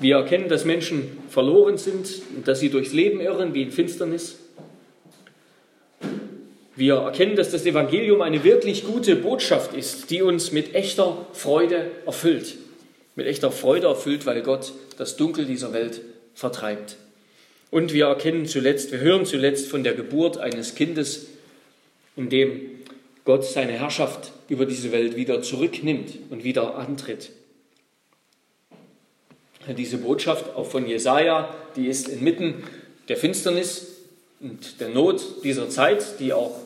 Wir erkennen, dass Menschen verloren sind und dass sie durchs Leben irren wie in Finsternis. Wir erkennen, dass das Evangelium eine wirklich gute Botschaft ist, die uns mit echter Freude erfüllt. Mit echter Freude erfüllt, weil Gott das Dunkel dieser Welt vertreibt. Und wir erkennen zuletzt, wir hören zuletzt von der Geburt eines Kindes, in dem Gott seine Herrschaft über diese Welt wieder zurücknimmt und wieder antritt. Diese Botschaft auch von Jesaja, die ist inmitten der Finsternis und der Not dieser Zeit, die auch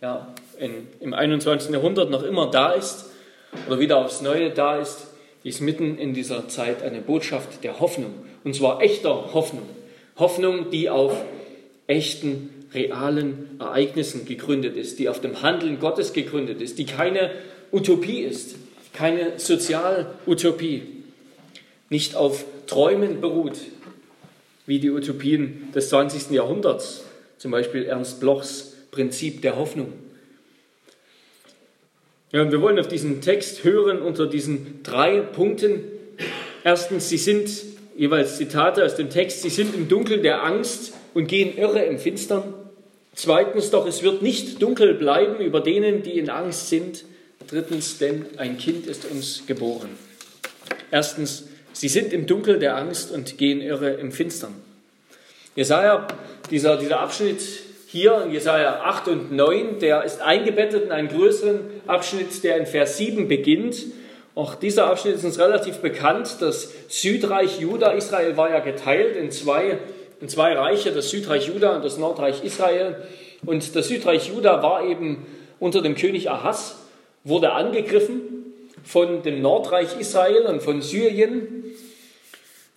ja, in, im 21. Jahrhundert noch immer da ist oder wieder aufs Neue da ist, die ist mitten in dieser Zeit eine Botschaft der Hoffnung. Und zwar echter Hoffnung. Hoffnung, die auf echten, realen Ereignissen gegründet ist, die auf dem Handeln Gottes gegründet ist, die keine Utopie ist, keine Sozialutopie, nicht auf Träumen beruht, wie die Utopien des 20. Jahrhunderts, zum Beispiel Ernst Blochs Prinzip der Hoffnung. Ja, wir wollen auf diesen Text hören unter diesen drei Punkten. Erstens, sie sind jeweils Zitate aus dem Text, sie sind im Dunkel der Angst und gehen irre im Finstern. Zweitens, doch es wird nicht dunkel bleiben über denen, die in Angst sind. Drittens, denn ein Kind ist uns geboren. Erstens, sie sind im Dunkel der Angst und gehen irre im Finstern. Jesaja, dieser, dieser Abschnitt hier in Jesaja 8 und 9, der ist eingebettet in einen größeren Abschnitt, der in Vers 7 beginnt. Auch dieser Abschnitt ist uns relativ bekannt. Das Südreich Juda, Israel war ja geteilt in zwei, in zwei Reiche, das Südreich Juda und das Nordreich Israel. Und das Südreich Juda war eben unter dem König Ahas, wurde angegriffen von dem Nordreich Israel und von Syrien.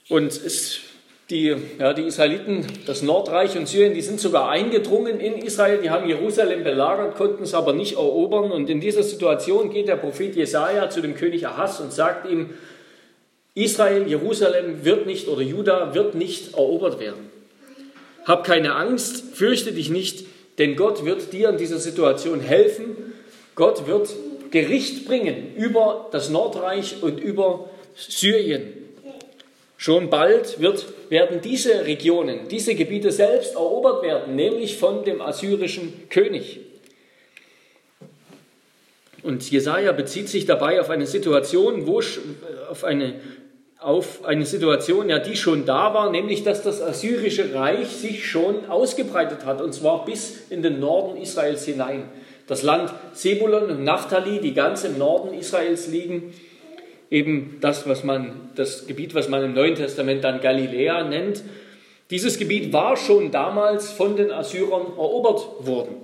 Und es die, ja, die Israeliten, das Nordreich und Syrien, die sind sogar eingedrungen in Israel, die haben Jerusalem belagert, konnten es aber nicht erobern. Und in dieser Situation geht der Prophet Jesaja zu dem König Ahas und sagt ihm, Israel, Jerusalem wird nicht oder Juda wird nicht erobert werden. Hab keine Angst, fürchte dich nicht, denn Gott wird dir in dieser Situation helfen. Gott wird Gericht bringen über das Nordreich und über Syrien. Schon bald wird, werden diese Regionen, diese Gebiete selbst erobert werden, nämlich von dem assyrischen König. Und Jesaja bezieht sich dabei auf eine Situation, wo, auf eine, auf eine Situation, ja, die schon da war, nämlich dass das assyrische Reich sich schon ausgebreitet hat, und zwar bis in den Norden Israels hinein. Das Land Sebulon und Naphtali, die ganz im Norden Israels liegen, eben das, was man, das Gebiet, was man im Neuen Testament dann Galiläa nennt. Dieses Gebiet war schon damals von den Assyrern erobert worden.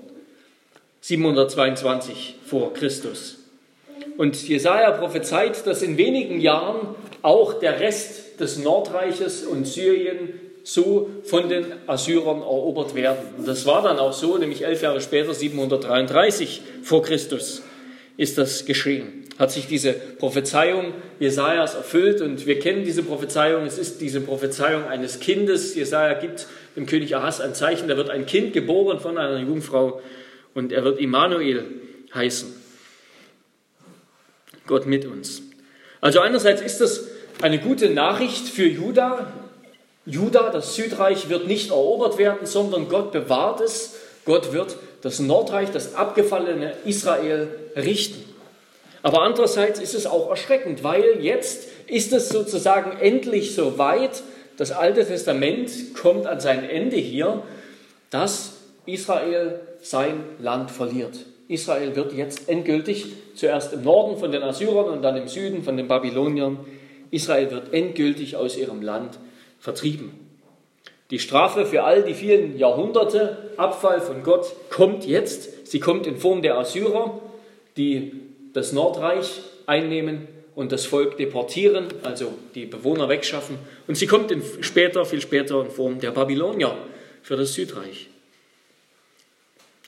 722 vor Christus. Und Jesaja prophezeit, dass in wenigen Jahren auch der Rest des Nordreiches und Syrien so von den Assyrern erobert werden. Und das war dann auch so, nämlich elf Jahre später, 733 vor Christus, ist das geschehen hat sich diese Prophezeiung Jesajas erfüllt und wir kennen diese Prophezeiung. Es ist diese Prophezeiung eines Kindes. Jesaja gibt dem König Ahas ein Zeichen. Da wird ein Kind geboren von einer Jungfrau und er wird Immanuel heißen. Gott mit uns. Also einerseits ist das eine gute Nachricht für Juda. Juda, das Südreich, wird nicht erobert werden, sondern Gott bewahrt es. Gott wird das Nordreich, das abgefallene Israel richten. Aber andererseits ist es auch erschreckend, weil jetzt ist es sozusagen endlich so weit, das Alte Testament kommt an sein Ende hier, dass Israel sein Land verliert. Israel wird jetzt endgültig, zuerst im Norden von den Assyrern und dann im Süden von den Babyloniern, Israel wird endgültig aus ihrem Land vertrieben. Die Strafe für all die vielen Jahrhunderte Abfall von Gott kommt jetzt. Sie kommt in Form der Assyrer, die das Nordreich einnehmen und das Volk deportieren, also die Bewohner wegschaffen. Und sie kommt in später, viel später in Form der Babylonier für das Südreich.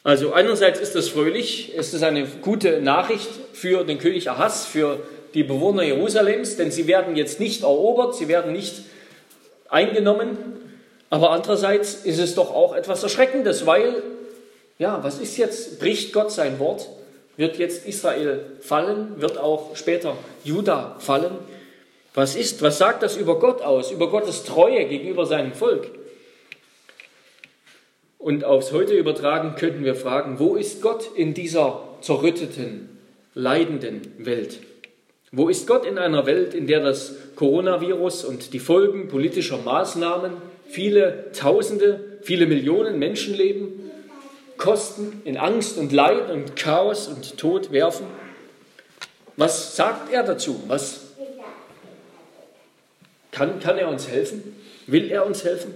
Also einerseits ist das fröhlich, es ist eine gute Nachricht für den König Ahas, für die Bewohner Jerusalems, denn sie werden jetzt nicht erobert, sie werden nicht eingenommen. Aber andererseits ist es doch auch etwas Erschreckendes, weil, ja, was ist jetzt? Bricht Gott sein Wort? Wird jetzt Israel fallen, wird auch später Juda fallen. Was ist, was sagt das über Gott aus, über Gottes Treue gegenüber seinem Volk? Und aufs Heute übertragen könnten wir fragen, wo ist Gott in dieser zerrütteten, leidenden Welt? Wo ist Gott in einer Welt, in der das Coronavirus und die Folgen politischer Maßnahmen viele Tausende, viele Millionen Menschenleben kosten, in Angst und Leid und Chaos und Tod werfen? Was sagt er dazu? Was kann, kann er uns helfen? Will er uns helfen?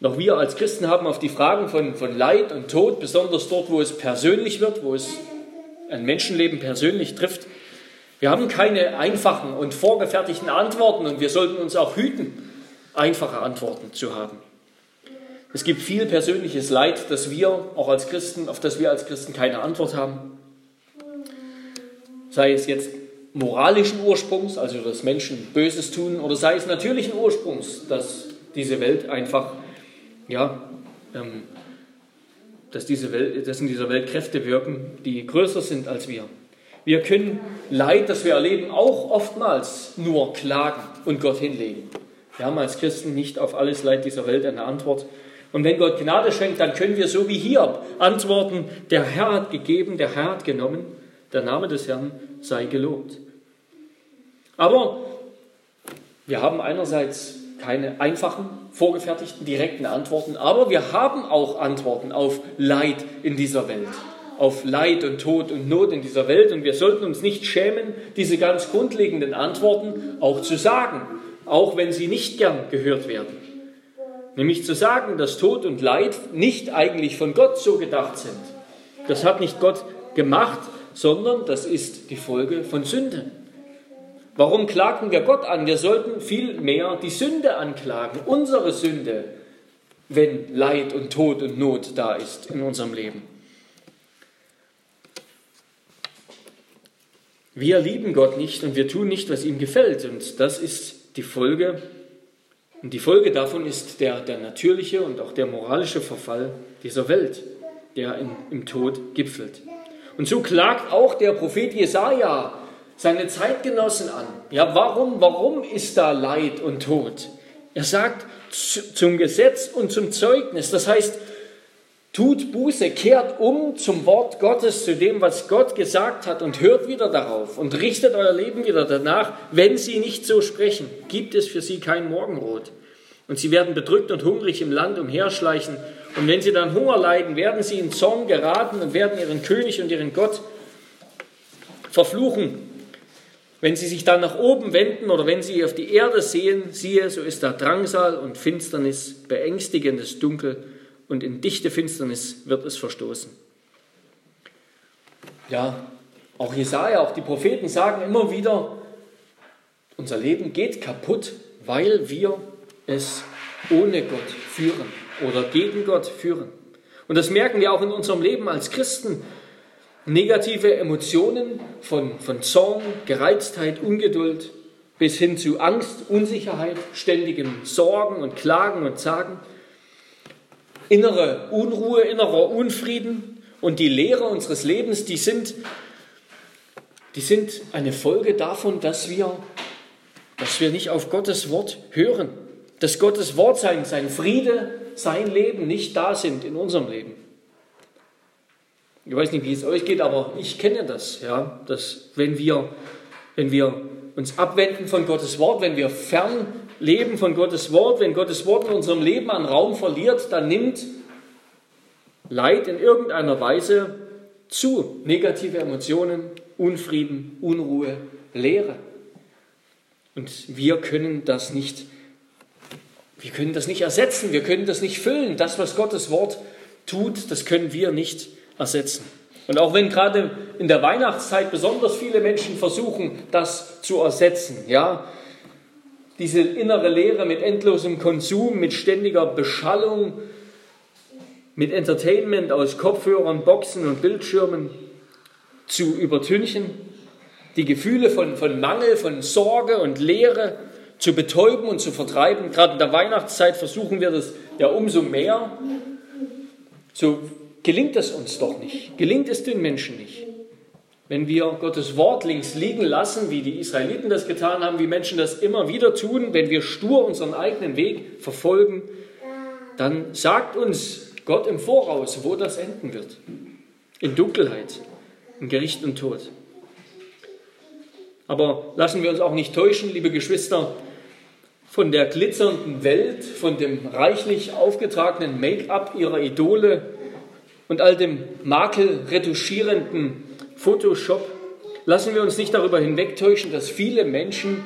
Noch wir als Christen haben auf die Fragen von, von Leid und Tod, besonders dort, wo es persönlich wird, wo es ein Menschenleben persönlich trifft, wir haben keine einfachen und vorgefertigten Antworten und wir sollten uns auch hüten, einfache Antworten zu haben. Es gibt viel persönliches Leid, das wir auch als Christen, auf das wir als Christen keine Antwort haben. Sei es jetzt moralischen Ursprungs, also dass Menschen Böses tun, oder sei es natürlichen Ursprungs, dass diese Welt einfach, ja, ähm, dass, diese Welt, dass in dieser Welt Kräfte wirken, die größer sind als wir. Wir können Leid, das wir erleben, auch oftmals nur klagen und Gott hinlegen. Wir haben als Christen nicht auf alles Leid dieser Welt eine Antwort. Und wenn Gott Gnade schenkt, dann können wir so wie Hiob antworten, der Herr hat gegeben, der Herr hat genommen, der Name des Herrn sei gelobt. Aber wir haben einerseits keine einfachen, vorgefertigten, direkten Antworten, aber wir haben auch Antworten auf Leid in dieser Welt auf Leid und Tod und Not in dieser Welt. Und wir sollten uns nicht schämen, diese ganz grundlegenden Antworten auch zu sagen, auch wenn sie nicht gern gehört werden. Nämlich zu sagen, dass Tod und Leid nicht eigentlich von Gott so gedacht sind. Das hat nicht Gott gemacht, sondern das ist die Folge von Sünde. Warum klagen wir Gott an? Wir sollten vielmehr die Sünde anklagen, unsere Sünde, wenn Leid und Tod und Not da ist in unserem Leben. Wir lieben Gott nicht und wir tun nicht, was ihm gefällt. Und das ist die Folge. Und die Folge davon ist der, der natürliche und auch der moralische Verfall dieser Welt, der in, im Tod gipfelt. Und so klagt auch der Prophet Jesaja seine Zeitgenossen an. Ja, warum, warum ist da Leid und Tod? Er sagt zum Gesetz und zum Zeugnis. Das heißt, Tut Buße, kehrt um zum Wort Gottes, zu dem, was Gott gesagt hat und hört wieder darauf und richtet euer Leben wieder danach. Wenn sie nicht so sprechen, gibt es für sie kein Morgenrot. Und sie werden bedrückt und hungrig im Land umherschleichen. Und wenn sie dann Hunger leiden, werden sie in Zorn geraten und werden ihren König und ihren Gott verfluchen. Wenn sie sich dann nach oben wenden oder wenn sie auf die Erde sehen, siehe, so ist da Drangsal und Finsternis, beängstigendes Dunkel und in dichte Finsternis wird es verstoßen. Ja, auch Jesaja, auch die Propheten sagen immer wieder, unser Leben geht kaputt, weil wir es ohne Gott führen oder gegen Gott führen. Und das merken wir auch in unserem Leben als Christen. Negative Emotionen von, von Zorn, Gereiztheit, Ungeduld bis hin zu Angst, Unsicherheit, ständigem Sorgen und Klagen und Zagen innere Unruhe, innerer Unfrieden und die Lehre unseres Lebens, die sind, die sind eine Folge davon, dass wir, dass wir nicht auf Gottes Wort hören, dass Gottes Wort, sein, sein Friede, sein Leben nicht da sind in unserem Leben. Ich weiß nicht, wie es euch geht, aber ich kenne das, ja, dass wenn wir, wenn wir uns abwenden von Gottes Wort, wenn wir fern leben von Gottes Wort, wenn Gottes Wort in unserem Leben an Raum verliert, dann nimmt Leid in irgendeiner Weise zu. Negative Emotionen, Unfrieden, Unruhe, Leere. Und wir können das nicht, wir können das nicht ersetzen, wir können das nicht füllen. Das, was Gottes Wort tut, das können wir nicht ersetzen. Und auch wenn gerade in der Weihnachtszeit besonders viele Menschen versuchen, das zu ersetzen, ja, diese innere Leere mit endlosem Konsum, mit ständiger Beschallung, mit Entertainment aus Kopfhörern, Boxen und Bildschirmen zu übertünchen, die Gefühle von, von Mangel, von Sorge und Leere zu betäuben und zu vertreiben. Gerade in der Weihnachtszeit versuchen wir das ja umso mehr. So gelingt es uns doch nicht, gelingt es den Menschen nicht. Wenn wir Gottes Wort links liegen lassen, wie die Israeliten das getan haben, wie Menschen das immer wieder tun, wenn wir stur unseren eigenen Weg verfolgen, dann sagt uns Gott im Voraus, wo das enden wird. In Dunkelheit, in Gericht und Tod. Aber lassen wir uns auch nicht täuschen, liebe Geschwister, von der glitzernden Welt, von dem reichlich aufgetragenen Make-up ihrer Idole und all dem makelretuschierenden Photoshop, lassen wir uns nicht darüber hinwegtäuschen, dass viele Menschen,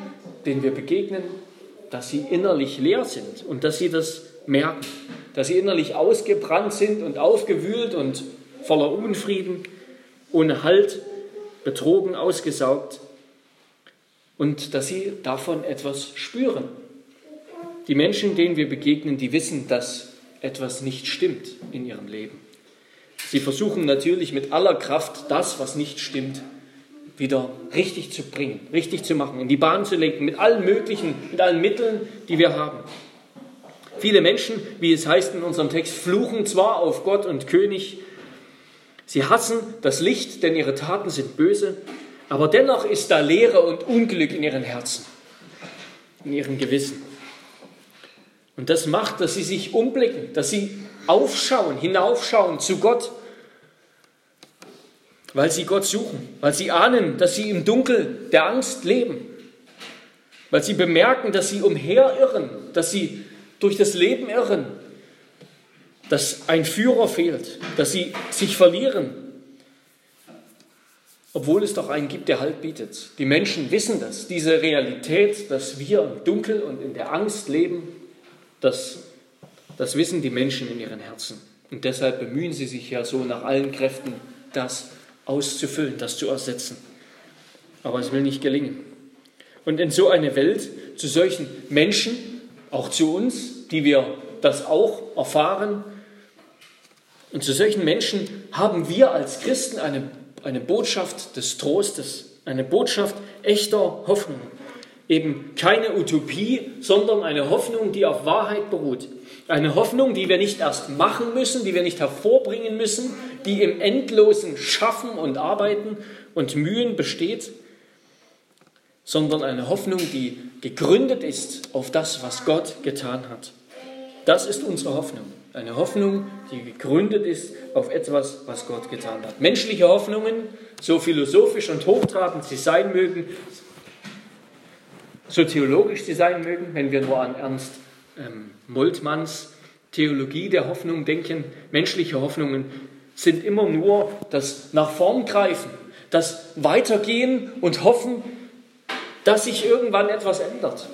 denen wir begegnen, dass sie innerlich leer sind und dass sie das merken, dass sie innerlich ausgebrannt sind und aufgewühlt und voller Unfrieden, ohne Halt, betrogen, ausgesaugt und dass sie davon etwas spüren. Die Menschen, denen wir begegnen, die wissen, dass etwas nicht stimmt in ihrem Leben. Sie versuchen natürlich mit aller Kraft das, was nicht stimmt, wieder richtig zu bringen, richtig zu machen, in die Bahn zu lenken, mit allen möglichen, mit allen Mitteln, die wir haben. Viele Menschen, wie es heißt in unserem Text, fluchen zwar auf Gott und König, sie hassen das Licht, denn ihre Taten sind böse, aber dennoch ist da Leere und Unglück in ihren Herzen, in ihrem Gewissen. Und das macht, dass sie sich umblicken, dass sie aufschauen, hinaufschauen zu Gott. Weil sie Gott suchen, weil sie ahnen, dass sie im Dunkel der Angst leben, weil sie bemerken, dass sie umherirren, dass sie durch das Leben irren, dass ein Führer fehlt, dass sie sich verlieren, obwohl es doch einen gibt, der Halt bietet. Die Menschen wissen das, diese Realität, dass wir im Dunkel und in der Angst leben, das, das wissen die Menschen in ihren Herzen. Und deshalb bemühen sie sich ja so nach allen Kräften, das auszufüllen, das zu ersetzen. Aber es will nicht gelingen. Und in so eine Welt, zu solchen Menschen, auch zu uns, die wir das auch erfahren, und zu solchen Menschen haben wir als Christen eine, eine Botschaft des Trostes, eine Botschaft echter Hoffnung. Eben keine Utopie, sondern eine Hoffnung, die auf Wahrheit beruht. Eine Hoffnung, die wir nicht erst machen müssen, die wir nicht hervorbringen müssen, die im endlosen Schaffen und Arbeiten und Mühen besteht, sondern eine Hoffnung, die gegründet ist auf das, was Gott getan hat. Das ist unsere Hoffnung. Eine Hoffnung, die gegründet ist auf etwas, was Gott getan hat. Menschliche Hoffnungen, so philosophisch und hochtrabend sie sein mögen, so theologisch sie sein mögen, wenn wir nur an Ernst ähm, Moltmanns Theologie der Hoffnung denken, menschliche Hoffnungen sind immer nur das nach vorn greifen, das Weitergehen und hoffen, dass sich irgendwann etwas ändert.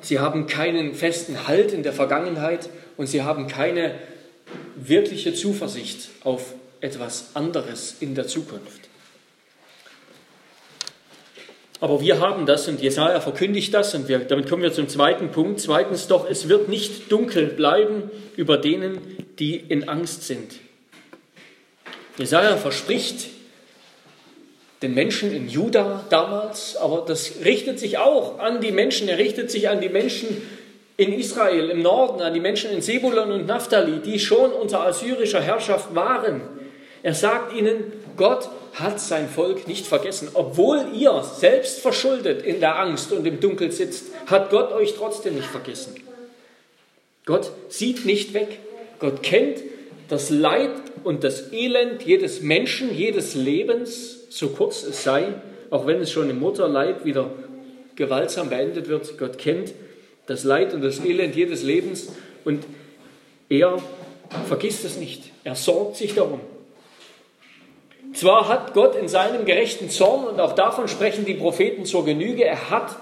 Sie haben keinen festen Halt in der Vergangenheit und sie haben keine wirkliche Zuversicht auf etwas anderes in der Zukunft. Aber wir haben das und Jesaja verkündigt das und wir, damit kommen wir zum zweiten Punkt. Zweitens doch, es wird nicht dunkel bleiben über denen, die in Angst sind. Jesaja verspricht den Menschen in Juda damals, aber das richtet sich auch an die Menschen, er richtet sich an die Menschen in Israel im Norden, an die Menschen in Sebulon und Naphtali, die schon unter assyrischer Herrschaft waren. Er sagt ihnen, Gott hat sein Volk nicht vergessen. Obwohl ihr selbst verschuldet in der Angst und im Dunkel sitzt, hat Gott euch trotzdem nicht vergessen. Gott sieht nicht weg. Gott kennt das Leid und das Elend jedes Menschen, jedes Lebens, so kurz es sei, auch wenn es schon im Mutterleib wieder gewaltsam beendet wird. Gott kennt das Leid und das Elend jedes Lebens und er vergisst es nicht. Er sorgt sich darum. Zwar hat Gott in seinem gerechten Zorn, und auch davon sprechen die Propheten zur Genüge, er hat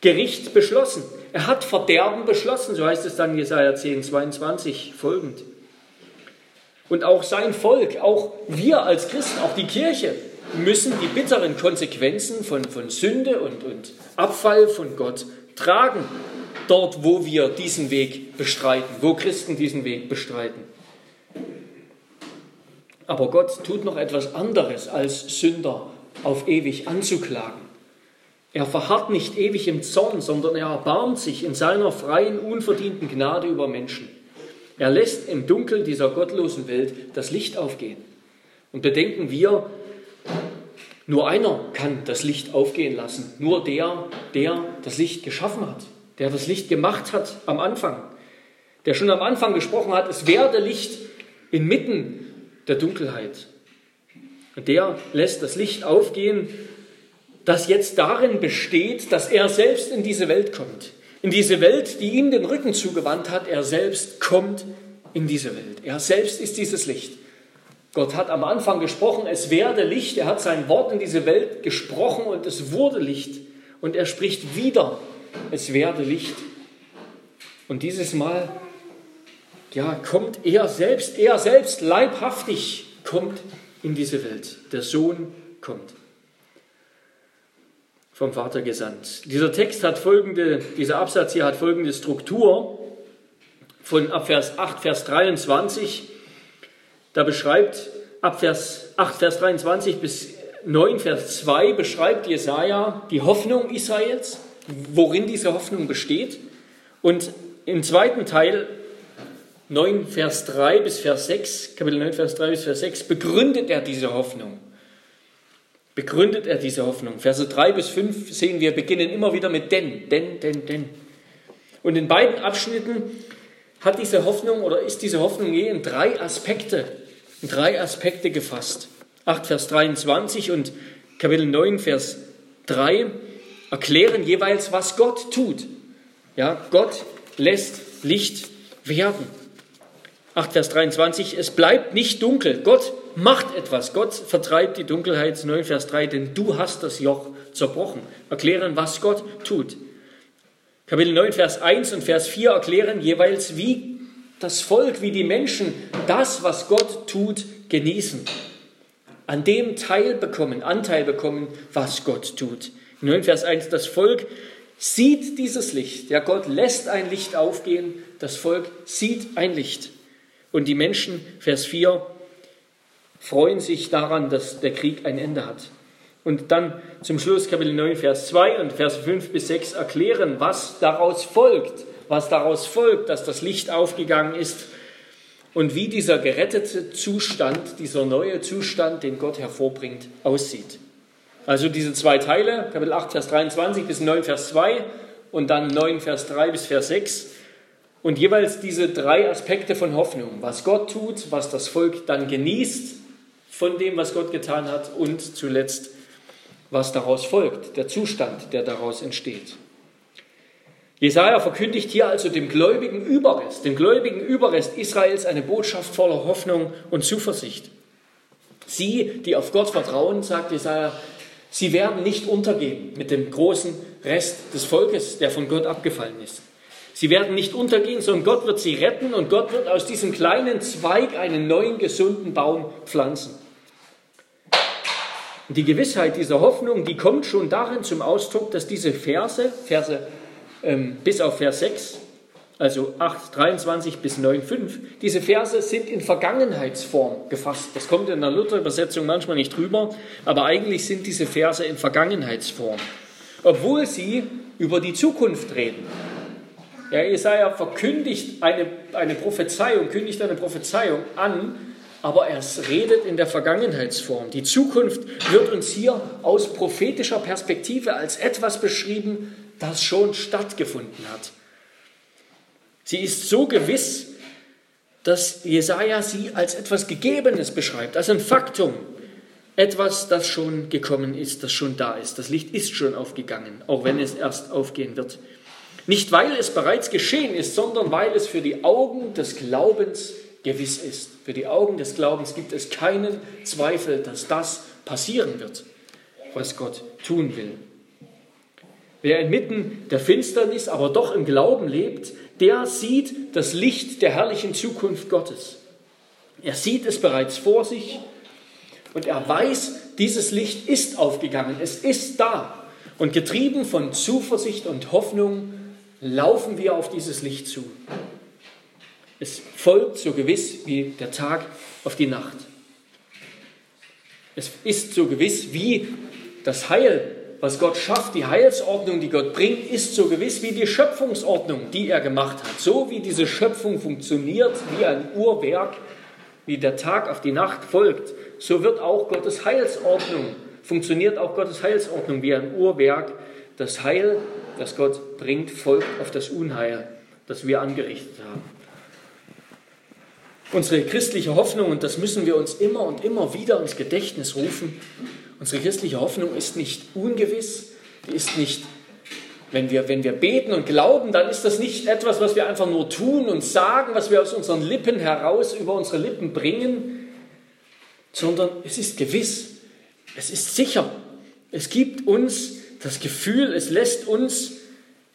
Gericht beschlossen. Er hat Verderben beschlossen, so heißt es dann Jesaja 10, 22 folgend. Und auch sein Volk, auch wir als Christen, auch die Kirche, müssen die bitteren Konsequenzen von, von Sünde und, und Abfall von Gott tragen, dort wo wir diesen Weg bestreiten, wo Christen diesen Weg bestreiten. Aber Gott tut noch etwas anderes, als Sünder auf ewig anzuklagen. Er verharrt nicht ewig im Zorn, sondern er erbarmt sich in seiner freien, unverdienten Gnade über Menschen. Er lässt im Dunkel dieser gottlosen Welt das Licht aufgehen. Und bedenken wir, nur einer kann das Licht aufgehen lassen. Nur der, der das Licht geschaffen hat, der das Licht gemacht hat am Anfang. Der schon am Anfang gesprochen hat, es werde Licht inmitten der Dunkelheit. Und der lässt das Licht aufgehen, das jetzt darin besteht, dass er selbst in diese Welt kommt. In diese Welt, die ihm den Rücken zugewandt hat. Er selbst kommt in diese Welt. Er selbst ist dieses Licht. Gott hat am Anfang gesprochen, es werde Licht. Er hat sein Wort in diese Welt gesprochen und es wurde Licht. Und er spricht wieder, es werde Licht. Und dieses Mal, ja, kommt er selbst, er selbst leibhaftig kommt in diese Welt. Der Sohn kommt. Vom Vater gesandt. Dieser Text hat folgende, dieser Absatz hier hat folgende Struktur von ab Vers 8, Vers 23 da beschreibt ab Vers 8, Vers 23 bis 9, Vers 2 beschreibt Jesaja die Hoffnung Israels, worin diese Hoffnung besteht. Und im zweiten Teil 9, Vers 3 bis Vers 6, Kapitel 9, Vers 3 bis Vers 6, begründet er diese Hoffnung. Begründet er diese Hoffnung. Verse 3 bis 5 sehen wir, beginnen immer wieder mit denn, denn, denn, denn. Und in beiden Abschnitten hat diese Hoffnung oder ist diese Hoffnung je in drei Aspekte in drei Aspekte gefasst. 8 Vers 23 und Kapitel 9 Vers 3 erklären jeweils, was Gott tut. Ja, Gott lässt Licht werden. 8 Vers 23, es bleibt nicht dunkel. Gott macht etwas. Gott vertreibt die Dunkelheit. 9 Vers 3, denn du hast das Joch zerbrochen. Erklären, was Gott tut. Kapitel 9 Vers 1 und Vers 4 erklären jeweils, wie das Volk, wie die Menschen das, was Gott tut, genießen. An dem Teil bekommen, Anteil bekommen, was Gott tut. In 9 Vers 1, das Volk sieht dieses Licht. Ja, Gott lässt ein Licht aufgehen. Das Volk sieht ein Licht. Und die Menschen, Vers 4, freuen sich daran, dass der Krieg ein Ende hat. Und dann zum Schluss Kapitel 9, Vers 2 und Vers 5 bis 6 erklären, was daraus folgt was daraus folgt, dass das Licht aufgegangen ist und wie dieser gerettete Zustand, dieser neue Zustand, den Gott hervorbringt, aussieht. Also diese zwei Teile, Kapitel 8, Vers 23 bis 9, Vers 2 und dann 9, Vers 3 bis Vers 6. Und jeweils diese drei Aspekte von Hoffnung, was Gott tut, was das Volk dann genießt von dem, was Gott getan hat und zuletzt, was daraus folgt, der Zustand, der daraus entsteht. Jesaja verkündigt hier also dem gläubigen Überrest, dem gläubigen Überrest Israels eine Botschaft voller Hoffnung und Zuversicht. Sie, die auf Gott vertrauen, sagt Jesaja, sie werden nicht untergehen mit dem großen Rest des Volkes, der von Gott abgefallen ist. Sie werden nicht untergehen, sondern Gott wird sie retten und Gott wird aus diesem kleinen Zweig einen neuen, gesunden Baum pflanzen. Und die Gewissheit dieser Hoffnung, die kommt schon darin zum Ausdruck, dass diese Verse, Verse ähm, bis auf Vers 6, also 8, 23 bis 9, 5, diese Verse sind in Vergangenheitsform gefasst. Das kommt in der Luther-Übersetzung manchmal nicht drüber, aber eigentlich sind diese Verse in Vergangenheitsform, obwohl sie über die Zukunft reden. Ja, Jesaja verkündigt eine, eine Prophezeiung, kündigt eine Prophezeiung an, aber er redet in der Vergangenheitsform. Die Zukunft wird uns hier aus prophetischer Perspektive als etwas beschrieben, das schon stattgefunden hat. Sie ist so gewiss, dass Jesaja sie als etwas Gegebenes beschreibt, als ein Faktum, etwas, das schon gekommen ist, das schon da ist. Das Licht ist schon aufgegangen, auch wenn es erst aufgehen wird. Nicht weil es bereits geschehen ist, sondern weil es für die Augen des Glaubens gewiss ist. Für die Augen des Glaubens gibt es keinen Zweifel, dass das passieren wird, was Gott tun will. Wer inmitten der Finsternis, aber doch im Glauben lebt, der sieht das Licht der herrlichen Zukunft Gottes. Er sieht es bereits vor sich und er weiß, dieses Licht ist aufgegangen, es ist da. Und getrieben von Zuversicht und Hoffnung laufen wir auf dieses Licht zu. Es folgt so gewiss wie der Tag auf die Nacht. Es ist so gewiss wie das Heil was Gott schafft, die Heilsordnung, die Gott bringt, ist so gewiss wie die Schöpfungsordnung, die er gemacht hat. So wie diese Schöpfung funktioniert, wie ein Uhrwerk, wie der Tag auf die Nacht folgt, so wird auch Gottes Heilsordnung, funktioniert auch Gottes Heilsordnung wie ein Uhrwerk. Das Heil, das Gott bringt, folgt auf das Unheil, das wir angerichtet haben. Unsere christliche Hoffnung, und das müssen wir uns immer und immer wieder ins Gedächtnis rufen, unsere christliche Hoffnung ist nicht ungewiss, die ist nicht, wenn wir, wenn wir beten und glauben, dann ist das nicht etwas, was wir einfach nur tun und sagen, was wir aus unseren Lippen heraus über unsere Lippen bringen, sondern es ist gewiss, es ist sicher. Es gibt uns das Gefühl, es lässt uns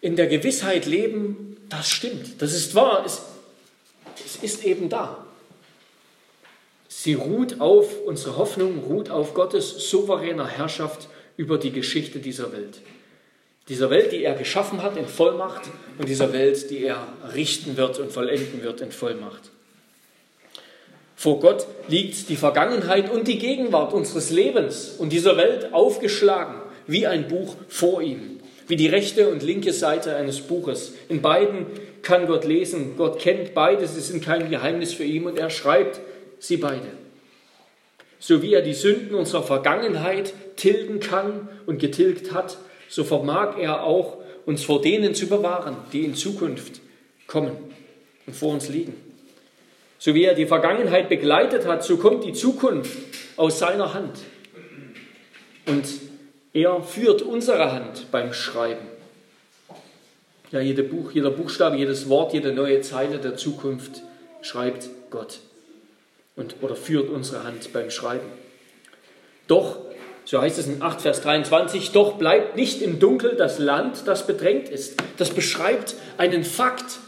in der Gewissheit leben, das stimmt, das ist wahr, es, es ist eben da. Sie ruht auf, unsere Hoffnung ruht auf Gottes souveräner Herrschaft über die Geschichte dieser Welt. Dieser Welt, die er geschaffen hat in Vollmacht und dieser Welt, die er richten wird und vollenden wird in Vollmacht. Vor Gott liegt die Vergangenheit und die Gegenwart unseres Lebens und dieser Welt aufgeschlagen wie ein Buch vor ihm, wie die rechte und linke Seite eines Buches. In beiden kann Gott lesen, Gott kennt beides, es ist kein Geheimnis für ihn und er schreibt sie beide. So wie er die Sünden unserer Vergangenheit tilgen kann und getilgt hat, so vermag er auch, uns vor denen zu bewahren, die in Zukunft kommen und vor uns liegen. So wie er die Vergangenheit begleitet hat, so kommt die Zukunft aus seiner Hand. Und er führt unsere Hand beim Schreiben. Ja, jede Buch, jeder Buchstabe, jedes Wort, jede neue Zeile der Zukunft schreibt Gott und, oder führt unsere Hand beim Schreiben. Doch, so heißt es in 8 Vers 23, doch bleibt nicht im Dunkel das Land, das bedrängt ist. Das beschreibt einen Fakt.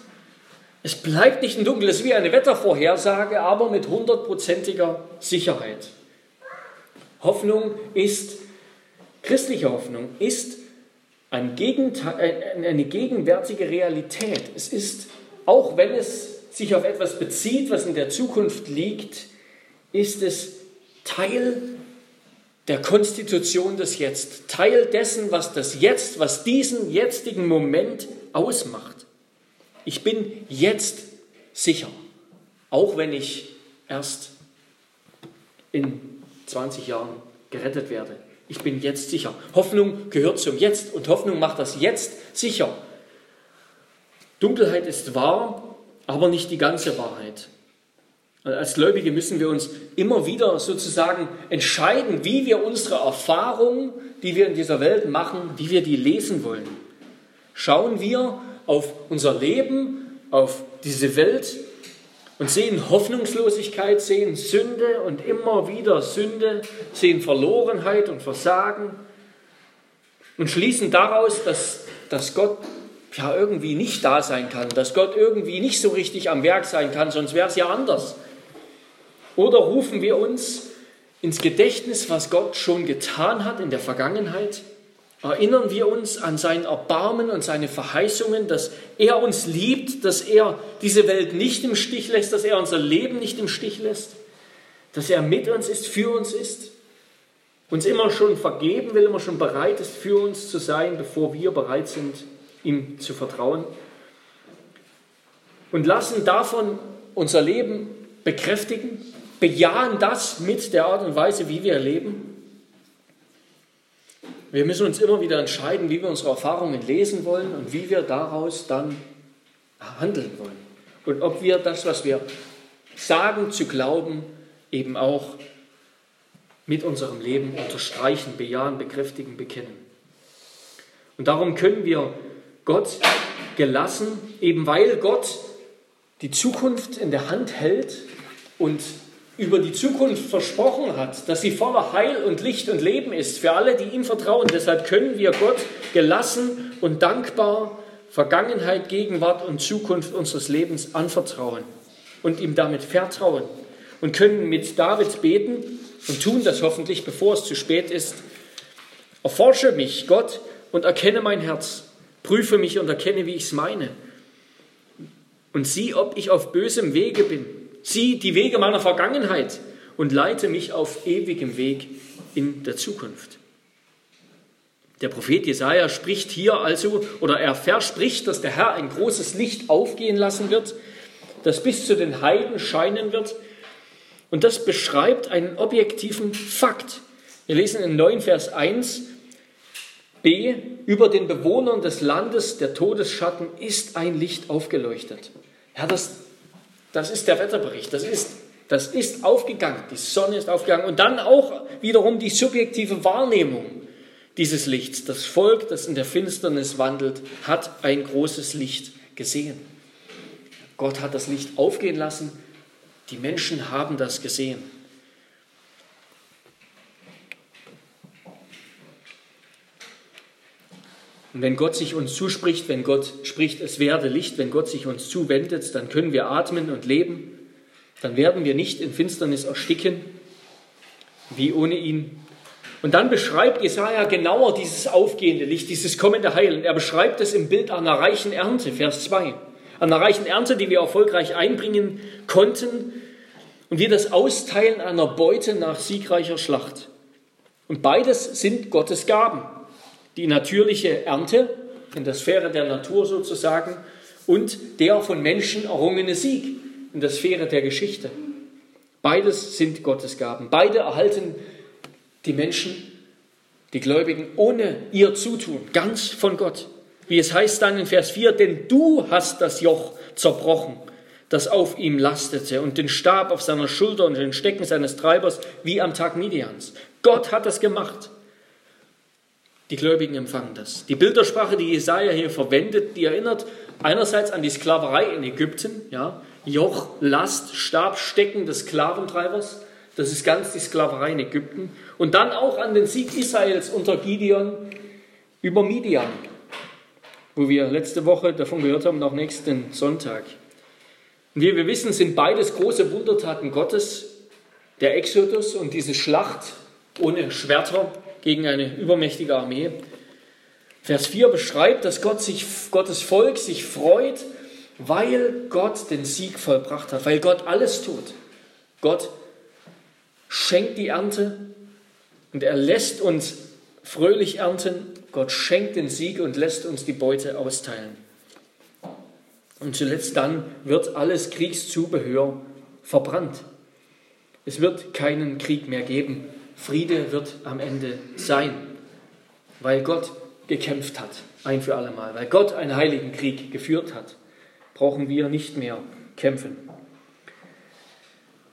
Es bleibt nicht im Dunkel, es ist wie eine Wettervorhersage, aber mit hundertprozentiger Sicherheit. Hoffnung ist, christliche Hoffnung ist ein eine gegenwärtige Realität. Es ist, auch wenn es sich auf etwas bezieht, was in der Zukunft liegt, ist es Teil der Konstitution des Jetzt, Teil dessen, was das Jetzt, was diesen jetzigen Moment ausmacht. Ich bin jetzt sicher, auch wenn ich erst in 20 Jahren gerettet werde. Ich bin jetzt sicher. Hoffnung gehört zum Jetzt und Hoffnung macht das Jetzt sicher. Dunkelheit ist wahr, aber nicht die ganze Wahrheit. Als Gläubige müssen wir uns immer wieder sozusagen entscheiden, wie wir unsere Erfahrungen, die wir in dieser Welt machen, wie wir die lesen wollen. Schauen wir auf unser Leben, auf diese Welt und sehen Hoffnungslosigkeit, sehen Sünde und immer wieder Sünde, sehen Verlorenheit und Versagen und schließen daraus, dass, dass Gott ja irgendwie nicht da sein kann, dass Gott irgendwie nicht so richtig am Werk sein kann, sonst wäre es ja anders. Oder rufen wir uns ins Gedächtnis, was Gott schon getan hat in der Vergangenheit? Erinnern wir uns an sein Erbarmen und seine Verheißungen, dass er uns liebt, dass er diese Welt nicht im Stich lässt, dass er unser Leben nicht im Stich lässt, dass er mit uns ist, für uns ist, uns immer schon vergeben will, immer schon bereit ist, für uns zu sein, bevor wir bereit sind, ihm zu vertrauen und lassen davon unser Leben bekräftigen, bejahen das mit der Art und Weise, wie wir leben. Wir müssen uns immer wieder entscheiden, wie wir unsere Erfahrungen lesen wollen und wie wir daraus dann handeln wollen. Und ob wir das, was wir sagen zu glauben, eben auch mit unserem Leben unterstreichen, bejahen, bekräftigen, bekennen. Und darum können wir Gott gelassen, eben weil Gott die Zukunft in der Hand hält und über die Zukunft versprochen hat, dass sie voller Heil und Licht und Leben ist für alle, die ihm vertrauen. Deshalb können wir Gott gelassen und dankbar Vergangenheit, Gegenwart und Zukunft unseres Lebens anvertrauen und ihm damit vertrauen und können mit David beten und tun das hoffentlich, bevor es zu spät ist. Erforsche mich, Gott, und erkenne mein Herz Prüfe mich und erkenne, wie ich es meine. Und sieh, ob ich auf bösem Wege bin. Sieh die Wege meiner Vergangenheit und leite mich auf ewigem Weg in der Zukunft. Der Prophet Jesaja spricht hier also, oder er verspricht, dass der Herr ein großes Licht aufgehen lassen wird, das bis zu den Heiden scheinen wird. Und das beschreibt einen objektiven Fakt. Wir lesen in 9 Vers 1 b, über den Bewohnern des Landes der Todesschatten ist ein Licht aufgeleuchtet. Ja, das, das ist der Wetterbericht, das ist, das ist aufgegangen, die Sonne ist aufgegangen. Und dann auch wiederum die subjektive Wahrnehmung dieses Lichts. Das Volk, das in der Finsternis wandelt, hat ein großes Licht gesehen. Gott hat das Licht aufgehen lassen, die Menschen haben das gesehen. Und wenn Gott sich uns zuspricht, wenn Gott spricht, es werde Licht, wenn Gott sich uns zuwendet, dann können wir atmen und leben. Dann werden wir nicht in Finsternis ersticken, wie ohne ihn. Und dann beschreibt Jesaja genauer dieses aufgehende Licht, dieses kommende Heil. Und er beschreibt es im Bild einer reichen Ernte, Vers 2. Einer reichen Ernte, die wir erfolgreich einbringen konnten und wie das Austeilen einer Beute nach siegreicher Schlacht. Und beides sind Gottes Gaben die natürliche Ernte in der Sphäre der Natur sozusagen und der von Menschen errungene Sieg in der Sphäre der Geschichte. Beides sind Gottes Gaben. Beide erhalten die Menschen, die Gläubigen, ohne ihr Zutun, ganz von Gott. Wie es heißt dann in Vers 4, denn du hast das Joch zerbrochen, das auf ihm lastete, und den Stab auf seiner Schulter und den Stecken seines Treibers, wie am Tag Midians. Gott hat das gemacht. Die Gläubigen empfangen das. Die Bildersprache, die Jesaja hier verwendet, die erinnert einerseits an die Sklaverei in Ägypten, ja, Joch, Last, Stab, Stecken des Sklaventreibers. Das ist ganz die Sklaverei in Ägypten. Und dann auch an den Sieg Israels unter Gideon über Midian, wo wir letzte Woche davon gehört haben, auch nächsten Sonntag. Und wie wir wissen, sind beides große Wundertaten Gottes, der Exodus und diese Schlacht ohne Schwerter, gegen eine übermächtige Armee. Vers 4 beschreibt, dass Gott sich, Gottes Volk sich freut, weil Gott den Sieg vollbracht hat, weil Gott alles tut. Gott schenkt die Ernte und er lässt uns fröhlich ernten. Gott schenkt den Sieg und lässt uns die Beute austeilen. Und zuletzt dann wird alles Kriegszubehör verbrannt. Es wird keinen Krieg mehr geben. Friede wird am Ende sein, weil Gott gekämpft hat, ein für alle Mal. Weil Gott einen heiligen Krieg geführt hat, brauchen wir nicht mehr kämpfen.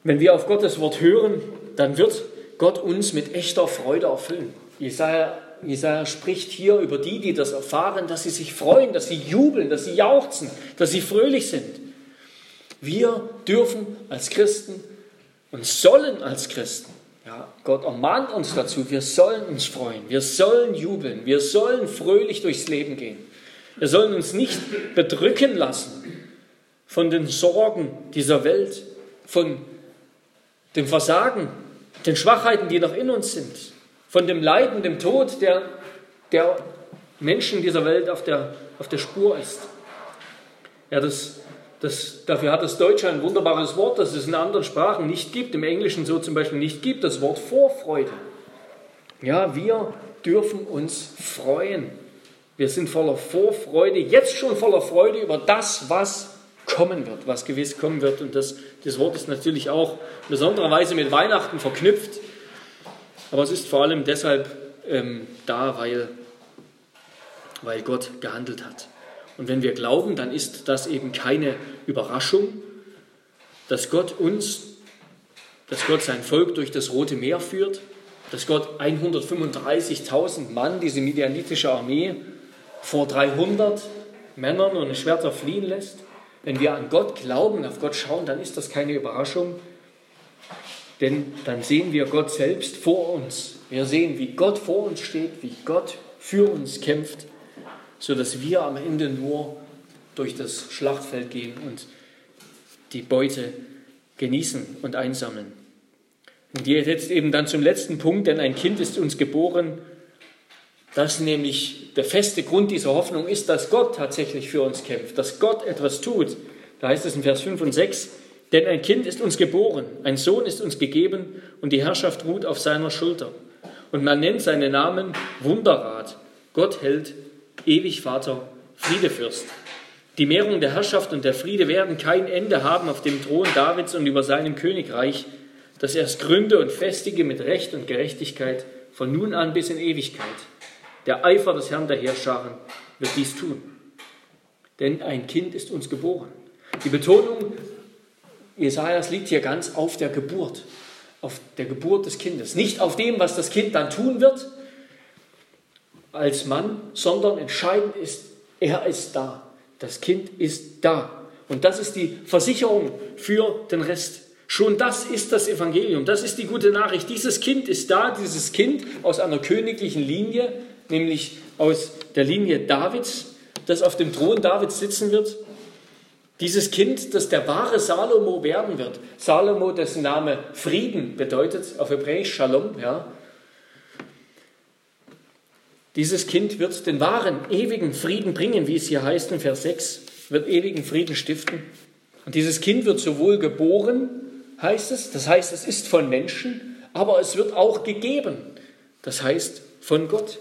Wenn wir auf Gottes Wort hören, dann wird Gott uns mit echter Freude erfüllen. Jesaja, Jesaja spricht hier über die, die das erfahren, dass sie sich freuen, dass sie jubeln, dass sie jauchzen, dass sie fröhlich sind. Wir dürfen als Christen und sollen als Christen ja, Gott ermahnt uns dazu, wir sollen uns freuen, wir sollen jubeln, wir sollen fröhlich durchs Leben gehen. Wir sollen uns nicht bedrücken lassen von den Sorgen dieser Welt, von dem Versagen, den Schwachheiten, die noch in uns sind, von dem Leiden, dem Tod, der, der Menschen dieser Welt auf der, auf der Spur ist. Ja, das das, dafür hat das Deutsche ein wunderbares Wort, das es in anderen Sprachen nicht gibt, im Englischen so zum Beispiel nicht gibt, das Wort Vorfreude. Ja, wir dürfen uns freuen. Wir sind voller Vorfreude, jetzt schon voller Freude über das, was kommen wird, was gewiss kommen wird. Und das, das Wort ist natürlich auch in besonderer Weise mit Weihnachten verknüpft. Aber es ist vor allem deshalb ähm, da, weil, weil Gott gehandelt hat. Und wenn wir glauben, dann ist das eben keine Überraschung, dass Gott uns, dass Gott sein Volk durch das Rote Meer führt, dass Gott 135.000 Mann, diese midianitische Armee, vor 300 Männern und Schwerter fliehen lässt. Wenn wir an Gott glauben, auf Gott schauen, dann ist das keine Überraschung, denn dann sehen wir Gott selbst vor uns. Wir sehen, wie Gott vor uns steht, wie Gott für uns kämpft sodass wir am Ende nur durch das Schlachtfeld gehen und die Beute genießen und einsammeln. Und jetzt eben dann zum letzten Punkt, denn ein Kind ist uns geboren, das nämlich der feste Grund dieser Hoffnung ist, dass Gott tatsächlich für uns kämpft, dass Gott etwas tut. Da heißt es in Vers 5 und 6, denn ein Kind ist uns geboren, ein Sohn ist uns gegeben und die Herrschaft ruht auf seiner Schulter. Und man nennt seinen Namen Wunderrat, Gott hält ewig Vater, Friedefürst. Die Mehrung der Herrschaft und der Friede werden kein Ende haben auf dem Thron Davids und über seinem Königreich, dass er es gründe und festige mit Recht und Gerechtigkeit von nun an bis in Ewigkeit. Der Eifer des Herrn der Heerscharen wird dies tun. Denn ein Kind ist uns geboren. Die Betonung Jesajas liegt hier ganz auf der Geburt, auf der Geburt des Kindes. Nicht auf dem, was das Kind dann tun wird als Mann, sondern entscheidend ist, er ist da. Das Kind ist da. Und das ist die Versicherung für den Rest. Schon das ist das Evangelium, das ist die gute Nachricht. Dieses Kind ist da, dieses Kind aus einer königlichen Linie, nämlich aus der Linie Davids, das auf dem Thron Davids sitzen wird. Dieses Kind, das der wahre Salomo werden wird. Salomo, dessen Name Frieden bedeutet, auf Hebräisch Shalom, ja. Dieses Kind wird den wahren, ewigen Frieden bringen, wie es hier heißt in Vers 6, wird ewigen Frieden stiften. Und dieses Kind wird sowohl geboren heißt es. Das heißt, es ist von Menschen, aber es wird auch gegeben. Das heißt, von Gott.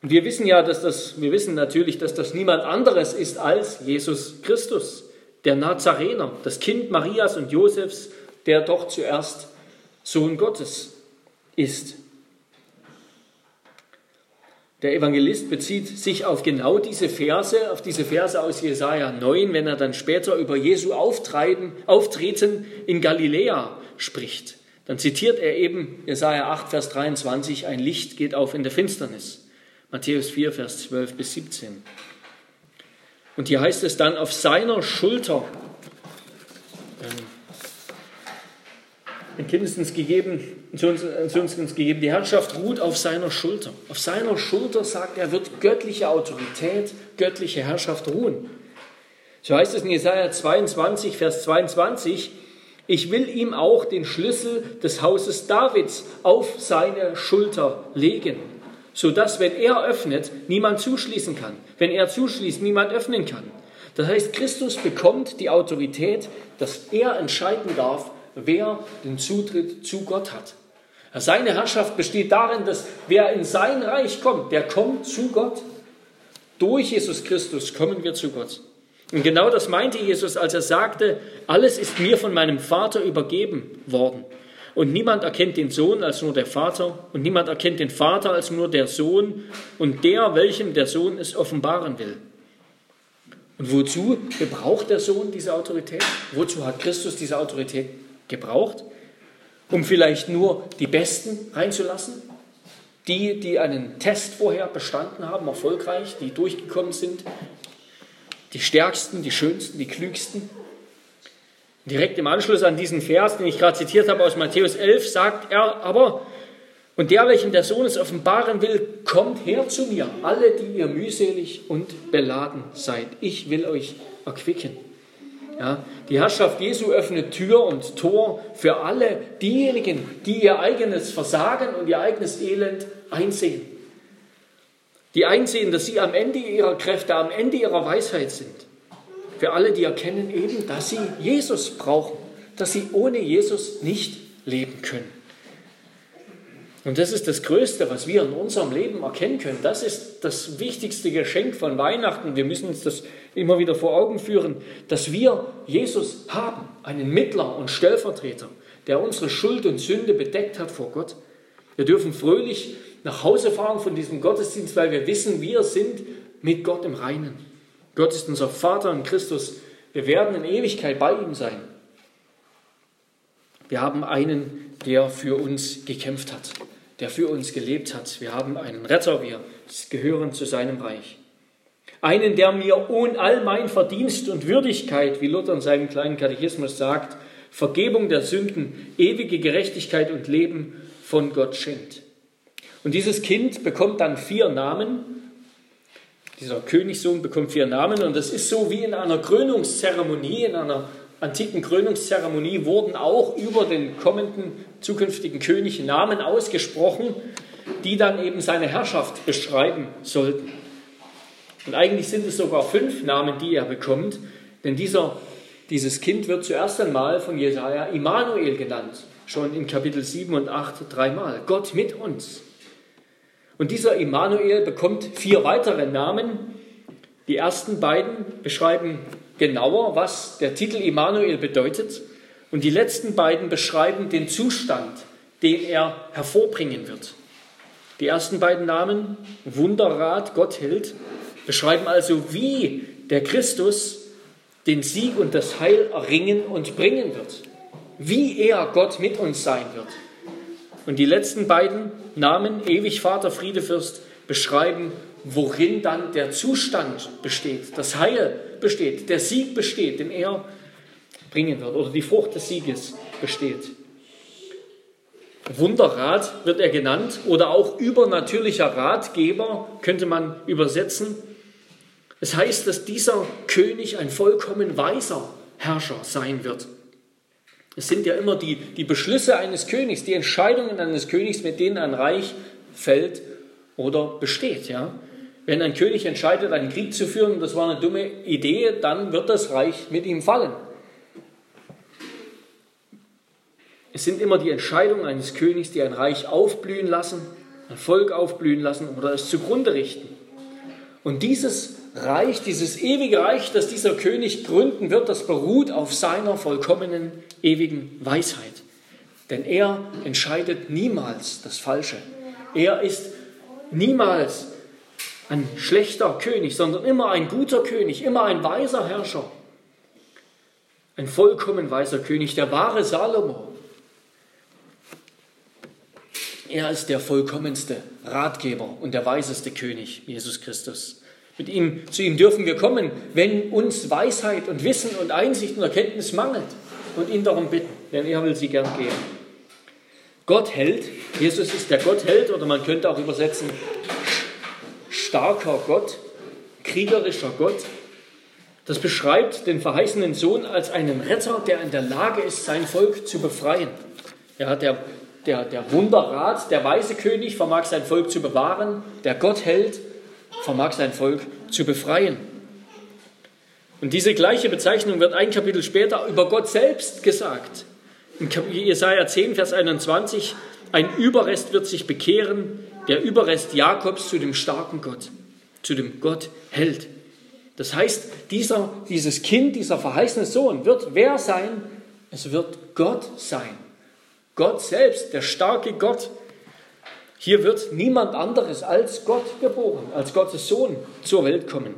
Und wir wissen ja, dass das, wir wissen natürlich, dass das niemand anderes ist als Jesus Christus, der Nazarener, das Kind Marias und Josefs, der doch zuerst Sohn Gottes ist. Der Evangelist bezieht sich auf genau diese Verse, auf diese Verse aus Jesaja 9, wenn er dann später über Jesu Auftreten, Auftreten in Galiläa spricht. Dann zitiert er eben Jesaja 8, Vers 23, ein Licht geht auf in der Finsternis. Matthäus 4, Vers 12 bis 17. Und hier heißt es dann, auf seiner Schulter ein Kind ist uns gegeben, ein Sohn ist uns gegeben. Die Herrschaft ruht auf seiner Schulter. Auf seiner Schulter, sagt er, wird göttliche Autorität, göttliche Herrschaft ruhen. So heißt es in Jesaja 22, Vers 22, ich will ihm auch den Schlüssel des Hauses Davids auf seine Schulter legen, sodass, wenn er öffnet, niemand zuschließen kann. Wenn er zuschließt, niemand öffnen kann. Das heißt, Christus bekommt die Autorität, dass er entscheiden darf, wer den Zutritt zu Gott hat. Seine Herrschaft besteht darin, dass wer in sein Reich kommt, der kommt zu Gott. Durch Jesus Christus kommen wir zu Gott. Und genau das meinte Jesus, als er sagte, alles ist mir von meinem Vater übergeben worden. Und niemand erkennt den Sohn als nur der Vater und niemand erkennt den Vater als nur der Sohn und der, welchem der Sohn es offenbaren will. Und wozu gebraucht der Sohn diese Autorität? Wozu hat Christus diese Autorität gebraucht, um vielleicht nur die Besten reinzulassen, die, die einen Test vorher bestanden haben, erfolgreich, die durchgekommen sind, die stärksten, die schönsten, die klügsten. Direkt im Anschluss an diesen Vers, den ich gerade zitiert habe aus Matthäus 11, sagt er aber, und der, welchen der Sohn es offenbaren will, kommt her zu mir, alle, die ihr mühselig und beladen seid. Ich will euch erquicken. Ja, die Herrschaft Jesu öffnet Tür und Tor für alle diejenigen, die ihr eigenes Versagen und ihr eigenes Elend einsehen. Die einsehen, dass sie am Ende ihrer Kräfte, am Ende ihrer Weisheit sind. Für alle, die erkennen eben, dass sie Jesus brauchen, dass sie ohne Jesus nicht leben können. Und das ist das Größte, was wir in unserem Leben erkennen können. Das ist das wichtigste Geschenk von Weihnachten. Wir müssen uns das immer wieder vor Augen führen, dass wir Jesus haben, einen Mittler und Stellvertreter, der unsere Schuld und Sünde bedeckt hat vor Gott. Wir dürfen fröhlich nach Hause fahren von diesem Gottesdienst, weil wir wissen, wir sind mit Gott im Reinen. Gott ist unser Vater in Christus. Wir werden in Ewigkeit bei ihm sein. Wir haben einen, der für uns gekämpft hat der für uns gelebt hat. Wir haben einen Retter, wir gehören zu seinem Reich. Einen, der mir ohne all mein Verdienst und Würdigkeit, wie Luther in seinem kleinen Katechismus sagt, Vergebung der Sünden, ewige Gerechtigkeit und Leben von Gott schenkt. Und dieses Kind bekommt dann vier Namen. Dieser Königssohn bekommt vier Namen und das ist so wie in einer Krönungszeremonie, in einer antiken Krönungszeremonie wurden auch über den kommenden zukünftigen König Namen ausgesprochen, die dann eben seine Herrschaft beschreiben sollten. Und eigentlich sind es sogar fünf Namen, die er bekommt, denn dieser, dieses Kind wird zuerst einmal von Jesaja Immanuel genannt, schon in Kapitel 7 und 8 dreimal. Gott mit uns. Und dieser Immanuel bekommt vier weitere Namen. Die ersten beiden beschreiben genauer, was der Titel Immanuel bedeutet. Und die letzten beiden beschreiben den Zustand, den er hervorbringen wird. Die ersten beiden Namen, Wunderrat, Gottheld, beschreiben also, wie der Christus den Sieg und das Heil erringen und bringen wird. Wie er Gott mit uns sein wird. Und die letzten beiden Namen, ewig Vater, Friede, Fürst, beschreiben, worin dann der Zustand besteht, das Heil besteht, der Sieg besteht, den er bringen wird, oder die Frucht des Sieges besteht. Wunderrat wird er genannt oder auch übernatürlicher Ratgeber könnte man übersetzen. Es heißt, dass dieser König ein vollkommen weiser Herrscher sein wird. Es sind ja immer die, die Beschlüsse eines Königs, die Entscheidungen eines Königs, mit denen ein Reich fällt oder besteht. Ja? Wenn ein König entscheidet, einen Krieg zu führen, das war eine dumme Idee, dann wird das Reich mit ihm fallen. Es sind immer die Entscheidungen eines Königs, die ein Reich aufblühen lassen, ein Volk aufblühen lassen oder es zugrunde richten. Und dieses Reich, dieses ewige Reich, das dieser König gründen wird, das beruht auf seiner vollkommenen ewigen Weisheit. Denn er entscheidet niemals das Falsche. Er ist niemals ein schlechter König, sondern immer ein guter König, immer ein weiser Herrscher. Ein vollkommen weiser König, der wahre Salomo. Er ist der vollkommenste Ratgeber und der weiseste König, Jesus Christus. Mit ihm, zu ihm dürfen wir kommen, wenn uns Weisheit und Wissen und Einsicht und Erkenntnis mangelt und ihn darum bitten, denn er will sie gern geben. Gott hält, Jesus ist der Gott hält, oder man könnte auch übersetzen, starker Gott, kriegerischer Gott. Das beschreibt den verheißenen Sohn als einen Retter, der in der Lage ist, sein Volk zu befreien. Ja, der der, der Wunderrat, der weise König vermag sein Volk zu bewahren, der Gott hält, vermag sein Volk zu befreien. Und diese gleiche Bezeichnung wird ein Kapitel später über Gott selbst gesagt. In Jesaja 10, Vers 21, ein Überrest wird sich bekehren, der Überrest Jakobs zu dem starken Gott, zu dem Gott hält. Das heißt, dieser, dieses Kind, dieser verheißene Sohn wird wer sein? Es wird Gott sein. Gott selbst, der starke Gott. Hier wird niemand anderes als Gott geboren, als Gottes Sohn zur Welt kommen.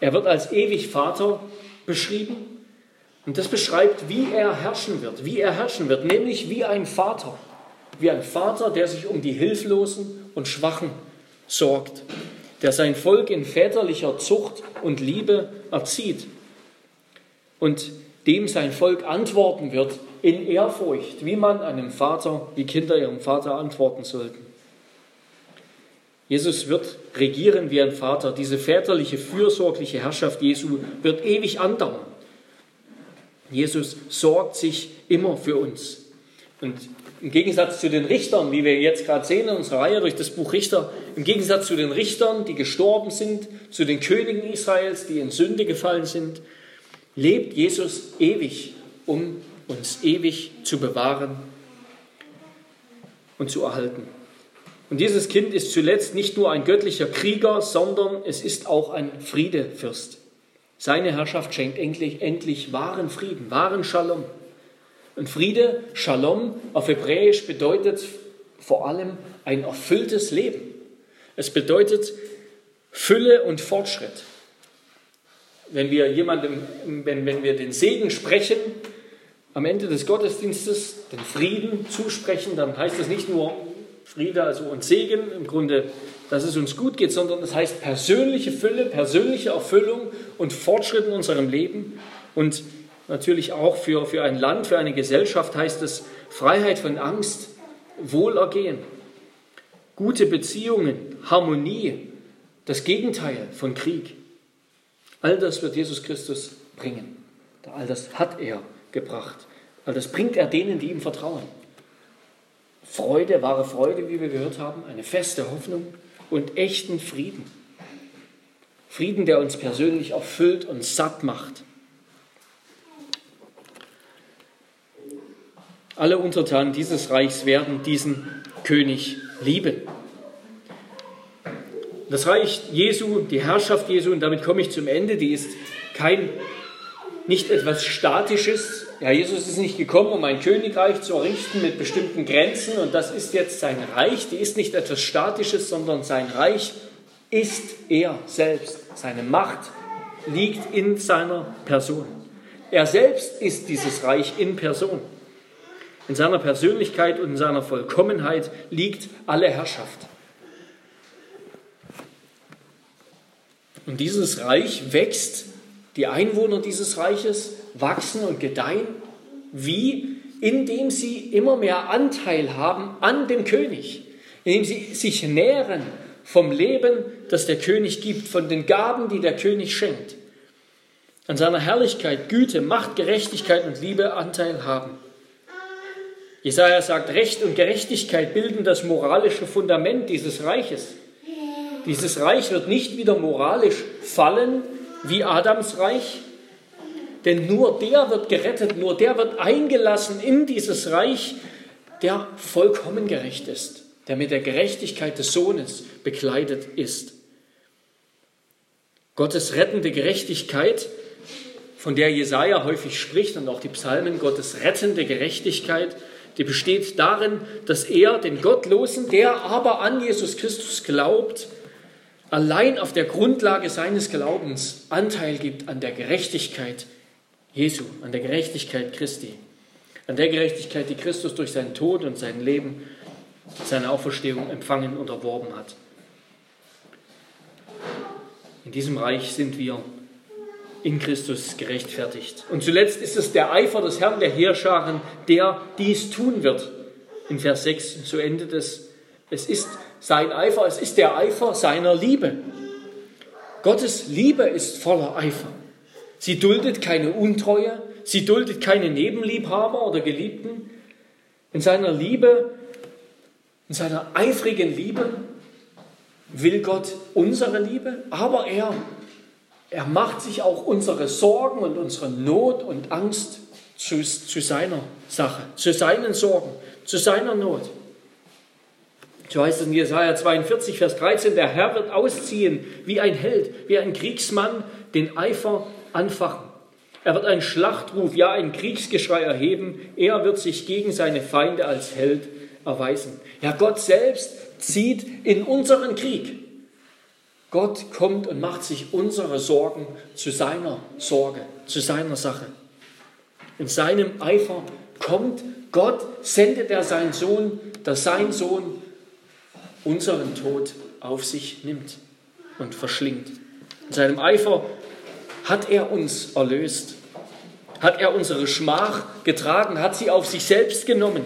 Er wird als ewig Vater beschrieben und das beschreibt, wie er herrschen wird, wie er herrschen wird, nämlich wie ein Vater, wie ein Vater, der sich um die Hilflosen und Schwachen sorgt, der sein Volk in väterlicher Zucht und Liebe erzieht und dem sein Volk antworten wird in Ehrfurcht, wie man einem Vater, wie Kinder ihrem Vater antworten sollten. Jesus wird regieren wie ein Vater. Diese väterliche, fürsorgliche Herrschaft Jesu wird ewig andauern. Jesus sorgt sich immer für uns. Und im Gegensatz zu den Richtern, wie wir jetzt gerade sehen in unserer Reihe durch das Buch Richter, im Gegensatz zu den Richtern, die gestorben sind, zu den Königen Israels, die in Sünde gefallen sind, lebt Jesus ewig, um uns ewig zu bewahren und zu erhalten. Und dieses Kind ist zuletzt nicht nur ein göttlicher Krieger, sondern es ist auch ein Friedefürst. Seine Herrschaft schenkt endlich, endlich wahren Frieden, wahren Shalom. Und Friede, Shalom auf Hebräisch bedeutet vor allem ein erfülltes Leben. Es bedeutet Fülle und Fortschritt. Wenn wir jemandem, wenn, wenn wir den Segen sprechen, am Ende des Gottesdienstes den Frieden zusprechen, dann heißt das nicht nur Friede also und Segen im Grunde, dass es uns gut geht, sondern es heißt persönliche Fülle, persönliche Erfüllung und Fortschritt in unserem Leben. Und natürlich auch für, für ein Land, für eine Gesellschaft heißt es Freiheit von Angst, Wohlergehen, gute Beziehungen, Harmonie, das Gegenteil von Krieg. All das wird Jesus Christus bringen. All das hat er gebracht. Weil das bringt er denen, die ihm vertrauen. Freude, wahre Freude, wie wir gehört haben, eine feste Hoffnung und echten Frieden. Frieden, der uns persönlich erfüllt und satt macht. Alle Untertanen dieses Reichs werden diesen König lieben. Das Reich Jesu, die Herrschaft Jesu, und damit komme ich zum Ende, die ist kein nicht etwas Statisches. Ja, Jesus ist nicht gekommen, um ein Königreich zu errichten mit bestimmten Grenzen und das ist jetzt sein Reich. Die ist nicht etwas Statisches, sondern sein Reich ist er selbst. Seine Macht liegt in seiner Person. Er selbst ist dieses Reich in Person. In seiner Persönlichkeit und in seiner Vollkommenheit liegt alle Herrschaft. Und dieses Reich wächst, die Einwohner dieses Reiches wachsen und gedeihen, wie indem sie immer mehr Anteil haben an dem König, indem sie sich nähren vom Leben, das der König gibt, von den Gaben, die der König schenkt, an seiner Herrlichkeit, Güte, Macht, Gerechtigkeit und Liebe Anteil haben. Jesaja sagt, Recht und Gerechtigkeit bilden das moralische Fundament dieses Reiches. Dieses Reich wird nicht wieder moralisch fallen wie Adams Reich, denn nur der wird gerettet, nur der wird eingelassen in dieses Reich, der vollkommen gerecht ist, der mit der Gerechtigkeit des Sohnes bekleidet ist. Gottes rettende Gerechtigkeit, von der Jesaja häufig spricht und auch die Psalmen, Gottes rettende Gerechtigkeit, die besteht darin, dass er den Gottlosen, der aber an Jesus Christus glaubt, allein auf der Grundlage seines Glaubens Anteil gibt an der Gerechtigkeit Jesu, an der Gerechtigkeit Christi, an der Gerechtigkeit, die Christus durch seinen Tod und sein Leben, seine Auferstehung empfangen und erworben hat. In diesem Reich sind wir in Christus gerechtfertigt. Und zuletzt ist es der Eifer des Herrn der Heerscharen, der dies tun wird. In Vers 6, so endet es. Es ist sein Eifer, es ist der Eifer seiner Liebe. Gottes Liebe ist voller Eifer. Sie duldet keine Untreue, sie duldet keine Nebenliebhaber oder Geliebten. In seiner Liebe, in seiner eifrigen Liebe will Gott unsere Liebe, aber er er macht sich auch unsere Sorgen und unsere Not und Angst zu, zu seiner Sache, zu seinen Sorgen, zu seiner Not. So heißt es in Jesaja 42, Vers 13: Der Herr wird ausziehen wie ein Held, wie ein Kriegsmann, den Eifer anfachen. Er wird einen Schlachtruf, ja ein Kriegsgeschrei erheben. Er wird sich gegen seine Feinde als Held erweisen. Ja, Gott selbst zieht in unseren Krieg. Gott kommt und macht sich unsere Sorgen zu seiner Sorge, zu seiner Sache. In seinem Eifer kommt Gott, sendet er seinen Sohn, dass sein Sohn unseren Tod auf sich nimmt und verschlingt. In seinem Eifer hat er uns erlöst, hat er unsere Schmach getragen, hat sie auf sich selbst genommen.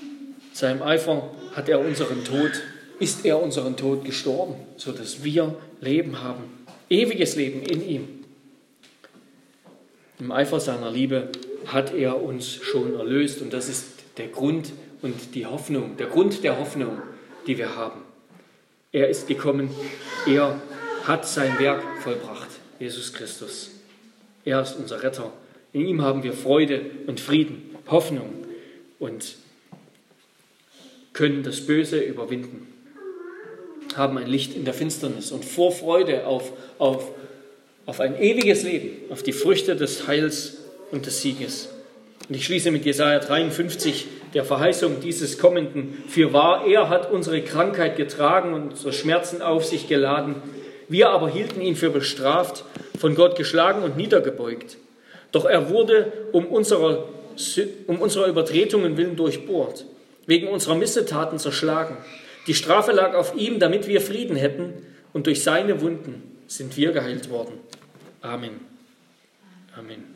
In seinem Eifer hat er unseren Tod ist er unseren Tod gestorben, sodass wir Leben haben, ewiges Leben in ihm. Im Eifer seiner Liebe hat er uns schon erlöst und das ist der Grund und die Hoffnung, der Grund der Hoffnung, die wir haben. Er ist gekommen, er hat sein Werk vollbracht, Jesus Christus. Er ist unser Retter. In ihm haben wir Freude und Frieden, Hoffnung und können das Böse überwinden haben ein Licht in der Finsternis und Vorfreude auf, auf, auf ein ewiges Leben, auf die Früchte des Heils und des Sieges. Und ich schließe mit Jesaja 53, der Verheißung dieses Kommenden. Für wahr, er hat unsere Krankheit getragen und unsere Schmerzen auf sich geladen. Wir aber hielten ihn für bestraft, von Gott geschlagen und niedergebeugt. Doch er wurde um unserer, um unserer Übertretungen willen durchbohrt, wegen unserer Missetaten zerschlagen. Die Strafe lag auf ihm, damit wir Frieden hätten, und durch seine Wunden sind wir geheilt worden. Amen. Amen.